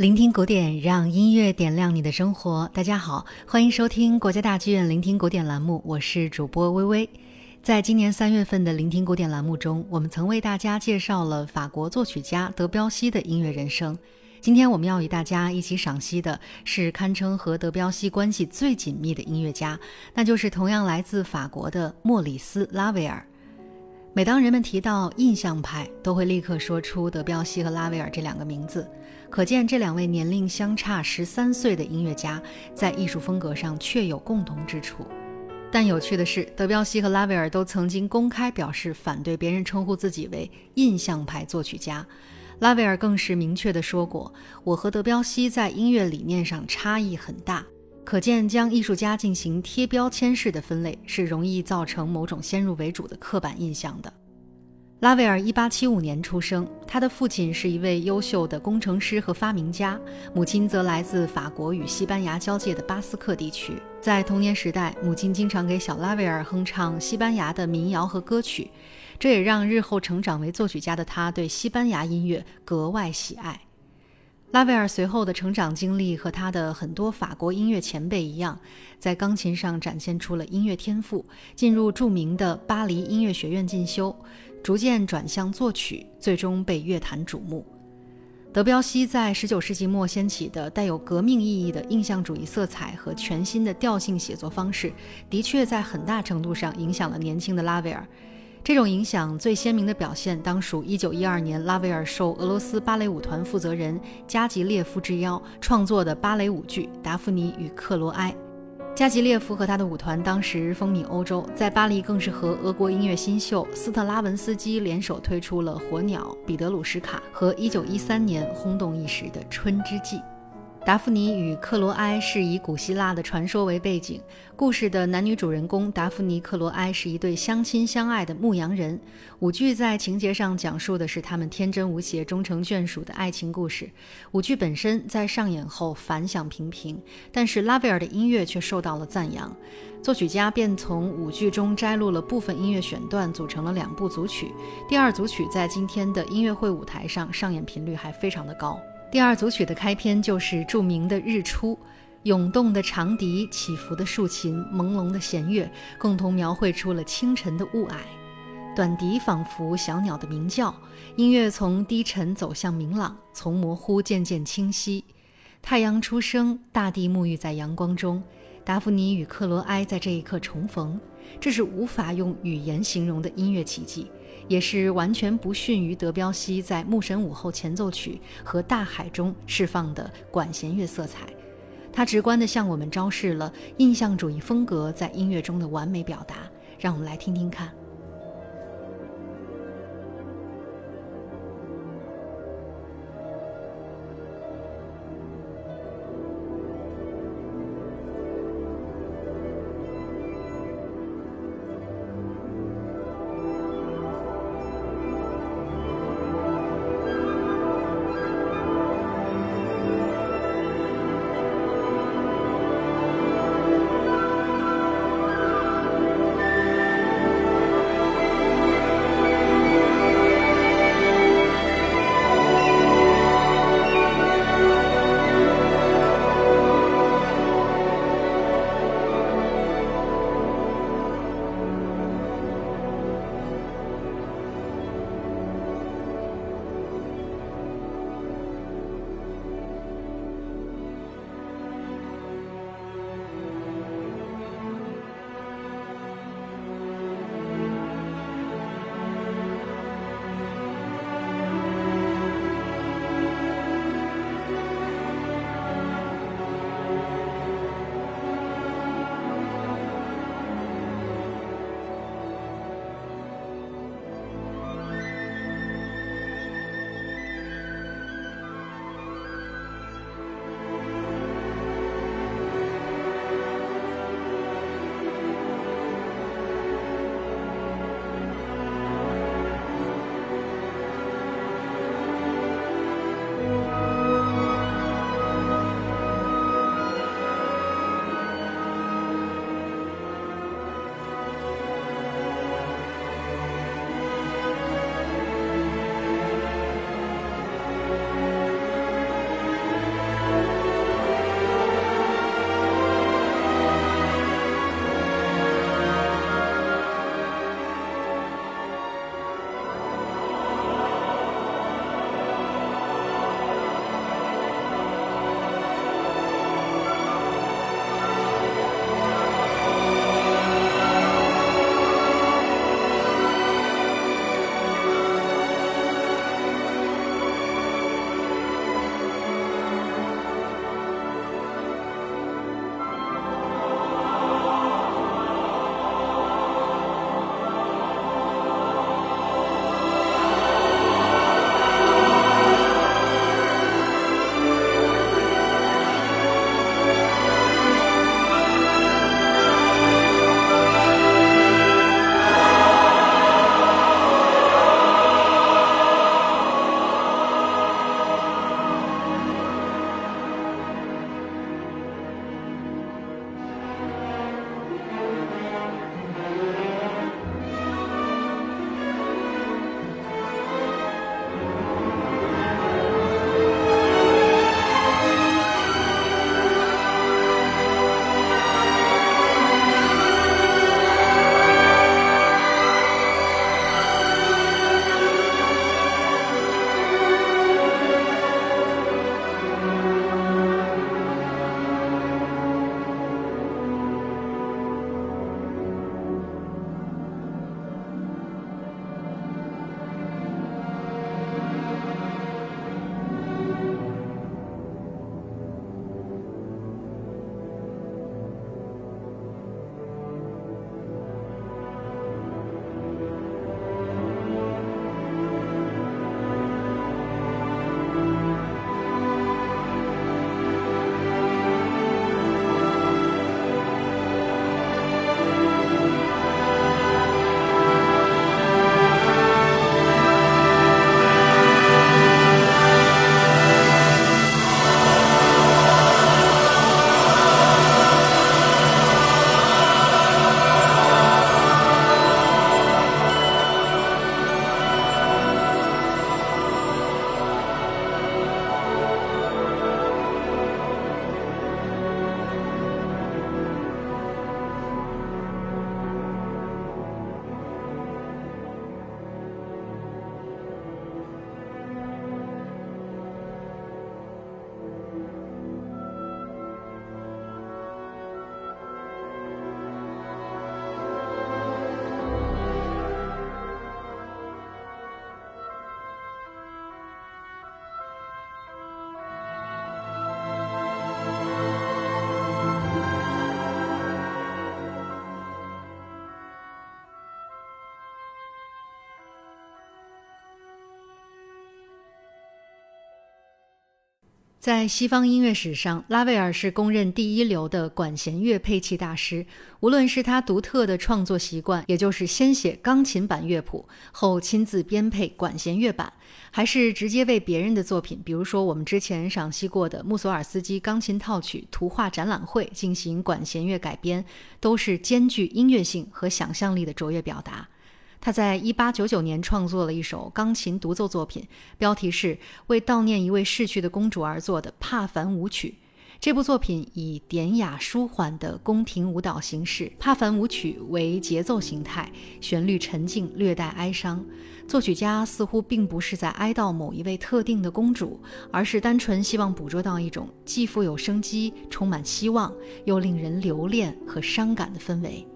聆听古典，让音乐点亮你的生活。大家好，欢迎收听国家大剧院聆听古典栏目，我是主播微微。在今年三月份的聆听古典栏目中，我们曾为大家介绍了法国作曲家德彪西的音乐人生。今天我们要与大家一起赏析的是堪称和德彪西关系最紧密的音乐家，那就是同样来自法国的莫里斯·拉威尔。每当人们提到印象派，都会立刻说出德彪西和拉威尔这两个名字，可见这两位年龄相差十三岁的音乐家在艺术风格上确有共同之处。但有趣的是，德彪西和拉威尔都曾经公开表示反对别人称呼自己为印象派作曲家，拉威尔更是明确地说过：“我和德彪西在音乐理念上差异很大。”可见，将艺术家进行贴标签式的分类是容易造成某种先入为主的刻板印象的。拉威尔1875年出生，他的父亲是一位优秀的工程师和发明家，母亲则来自法国与西班牙交界的巴斯克地区。在童年时代，母亲经常给小拉威尔哼唱西班牙的民谣和歌曲，这也让日后成长为作曲家的他对西班牙音乐格外喜爱。拉威尔随后的成长经历和他的很多法国音乐前辈一样，在钢琴上展现出了音乐天赋，进入著名的巴黎音乐学院进修，逐渐转向作曲，最终被乐坛瞩目。德彪西在十九世纪末掀起的带有革命意义的印象主义色彩和全新的调性写作方式，的确在很大程度上影响了年轻的拉威尔。这种影响最鲜明的表现，当属1912年拉威尔受俄罗斯芭蕾舞团负责人加吉列夫之邀创作的芭蕾舞剧《达芙妮与克罗埃》。加吉列夫和他的舞团当时风靡欧洲，在巴黎更是和俄国音乐新秀斯特拉文斯基联手推出了《火鸟》《彼得鲁什卡》和1913年轰动一时的《春之祭》。达芙妮与克罗埃是以古希腊的传说为背景，故事的男女主人公达芙妮、克罗埃是一对相亲相爱的牧羊人。舞剧在情节上讲述的是他们天真无邪、终成眷属的爱情故事。舞剧本身在上演后反响平平，但是拉威尔的音乐却受到了赞扬，作曲家便从舞剧中摘录了部分音乐选段，组成了两部组曲。第二组曲在今天的音乐会舞台上上演频率还非常的高。第二组曲的开篇就是著名的《日出》，涌动的长笛、起伏的竖琴、朦胧的弦乐，共同描绘出了清晨的雾霭。短笛仿佛小鸟的鸣叫，音乐从低沉走向明朗，从模糊渐渐清晰。太阳出生，大地沐浴在阳光中，达芙妮与克罗埃在这一刻重逢，这是无法用语言形容的音乐奇迹。也是完全不逊于德彪西在《牧神午后前奏曲》和《大海》中释放的管弦乐色彩，它直观地向我们昭示了印象主义风格在音乐中的完美表达。让我们来听听看。在西方音乐史上，拉威尔是公认第一流的管弦乐配器大师。无论是他独特的创作习惯，也就是先写钢琴版乐谱，后亲自编配管弦乐版，还是直接为别人的作品，比如说我们之前赏析过的穆索尔斯基钢琴套曲《图画展览会》进行管弦乐改编，都是兼具音乐性和想象力的卓越表达。他在一八九九年创作了一首钢琴独奏作品，标题是为悼念一位逝去的公主而作的帕凡舞曲。这部作品以典雅舒缓的宫廷舞蹈形式，帕凡舞曲为节奏形态，旋律沉静，略带哀伤。作曲家似乎并不是在哀悼某一位特定的公主，而是单纯希望捕捉到一种既富有生机、充满希望，又令人留恋和伤感的氛围。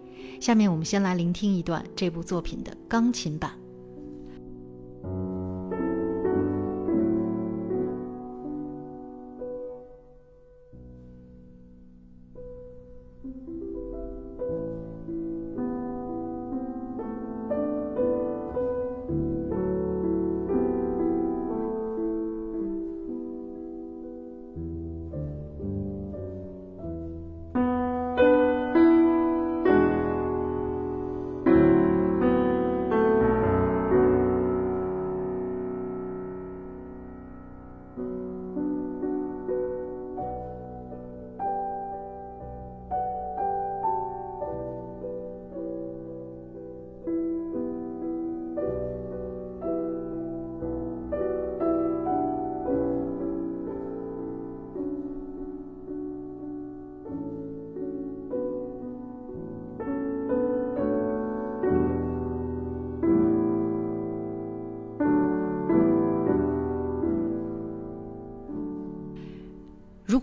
下面我们先来聆听一段这部作品的钢琴版。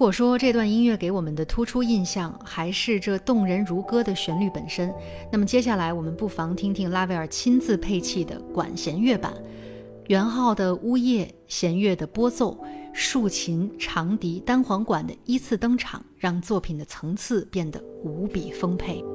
如果说这段音乐给我们的突出印象还是这动人如歌的旋律本身，那么接下来我们不妨听听拉威尔亲自配器的管弦乐版，圆号的呜咽、弦乐的拨奏、竖琴、长笛、单簧管的依次登场，让作品的层次变得无比丰沛。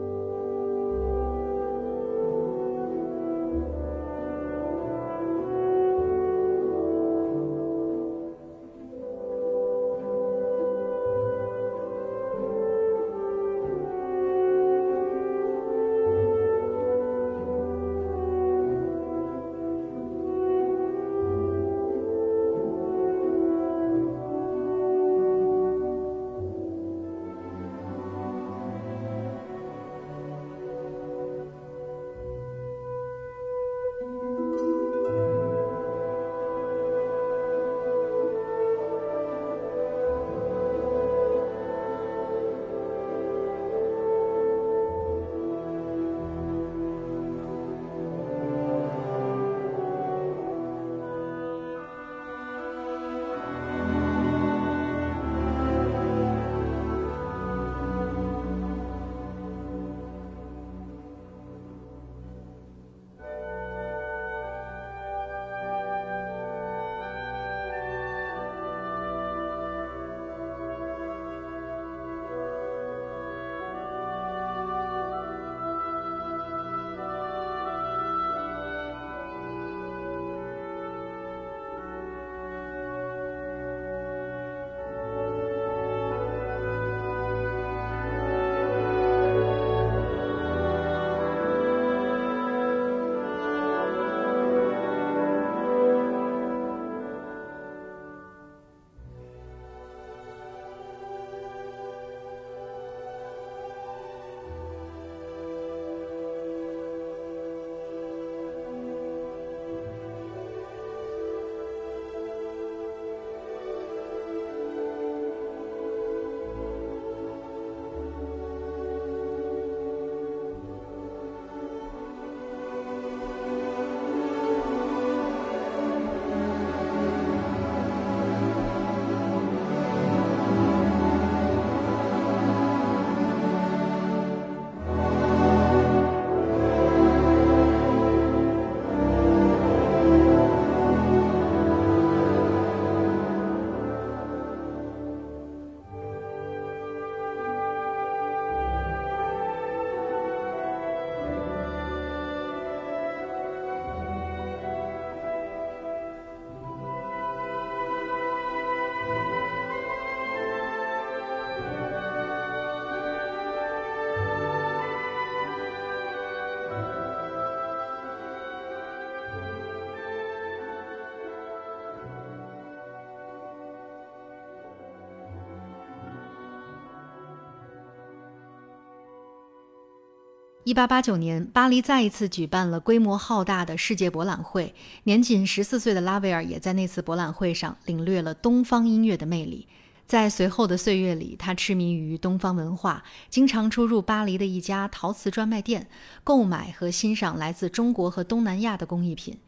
一八八九年，巴黎再一次举办了规模浩大的世界博览会。年仅十四岁的拉威尔也在那次博览会上领略了东方音乐的魅力。在随后的岁月里，他痴迷于东方文化，经常出入巴黎的一家陶瓷专卖店，购买和欣赏来自中国和东南亚的工艺品。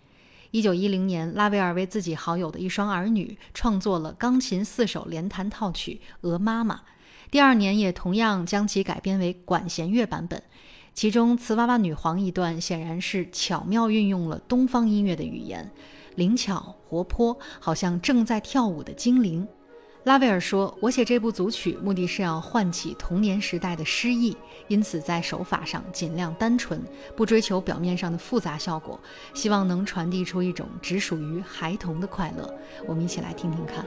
一九一零年，拉威尔为自己好友的一双儿女创作了钢琴四手联弹套曲《鹅妈妈》，第二年也同样将其改编为管弦乐版本。其中《瓷娃娃女皇》一段显然是巧妙运用了东方音乐的语言，灵巧活泼，好像正在跳舞的精灵。拉威尔说：“我写这部组曲，目的是要唤起童年时代的诗意，因此在手法上尽量单纯，不追求表面上的复杂效果，希望能传递出一种只属于孩童的快乐。”我们一起来听听看。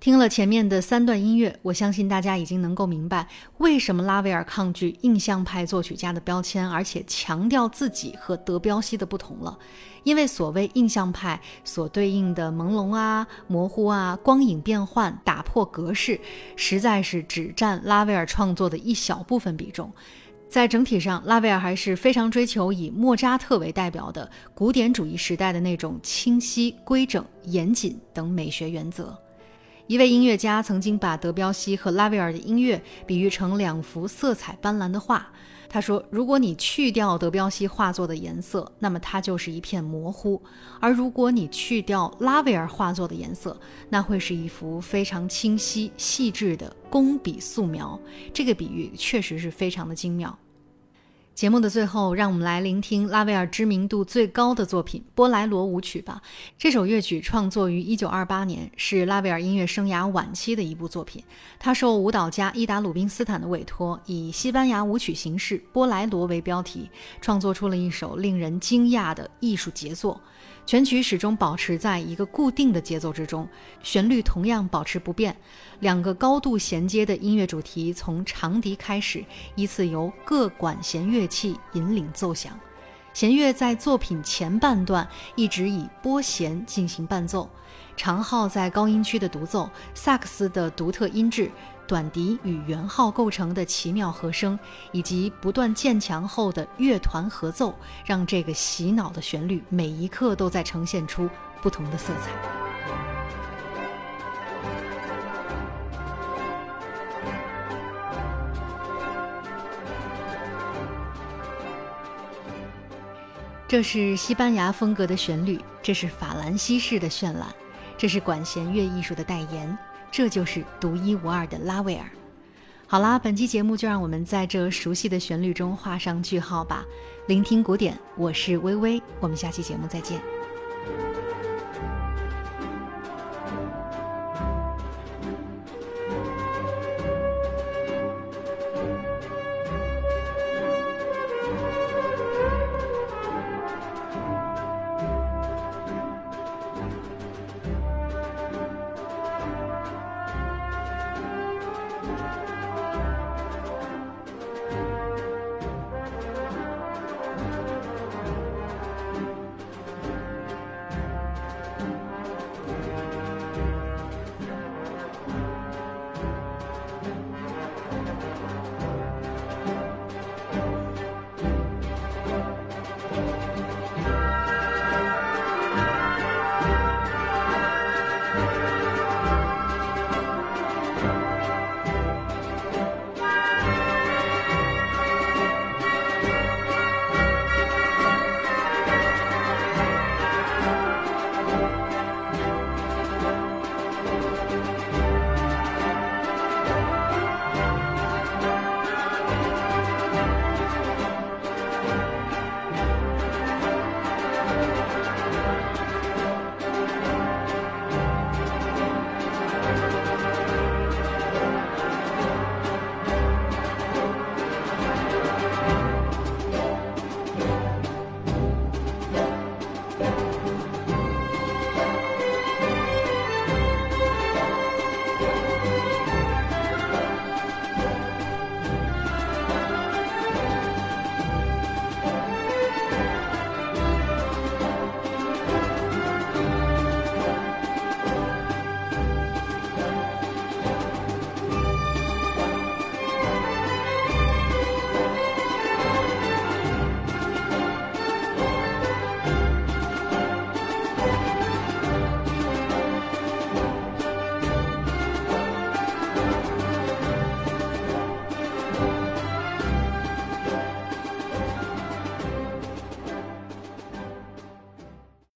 听了前面的三段音乐，我相信大家已经能够明白为什么拉威尔抗拒印象派作曲家的标签，而且强调自己和德彪西的不同了。因为所谓印象派所对应的朦胧啊、模糊啊、光影变换、打破格式，实在是只占拉威尔创作的一小部分比重。在整体上，拉威尔还是非常追求以莫扎特为代表的古典主义时代的那种清晰、规整、严谨等美学原则。一位音乐家曾经把德彪西和拉威尔的音乐比喻成两幅色彩斑斓的画。他说：“如果你去掉德彪西画作的颜色，那么它就是一片模糊；而如果你去掉拉威尔画作的颜色，那会是一幅非常清晰、细致的工笔素描。”这个比喻确实是非常的精妙。节目的最后，让我们来聆听拉威尔知名度最高的作品《波莱罗舞曲》吧。这首乐曲创作于1928年，是拉威尔音乐生涯晚期的一部作品。他受舞蹈家伊达·鲁宾斯坦的委托，以西班牙舞曲形式《波莱罗》为标题，创作出了一首令人惊讶的艺术杰作。全曲始终保持在一个固定的节奏之中，旋律同样保持不变。两个高度衔接的音乐主题从长笛开始，依次由各管弦乐器引领奏响。弦乐在作品前半段一直以拨弦进行伴奏，长号在高音区的独奏，萨克斯的独特音质。短笛与圆号构成的奇妙和声，以及不断渐强后的乐团合奏，让这个洗脑的旋律每一刻都在呈现出不同的色彩。这是西班牙风格的旋律，这是法兰西式的绚烂，这是管弦乐艺术的代言。这就是独一无二的拉威尔。好啦，本期节目就让我们在这熟悉的旋律中画上句号吧。聆听古典，我是微微，我们下期节目再见。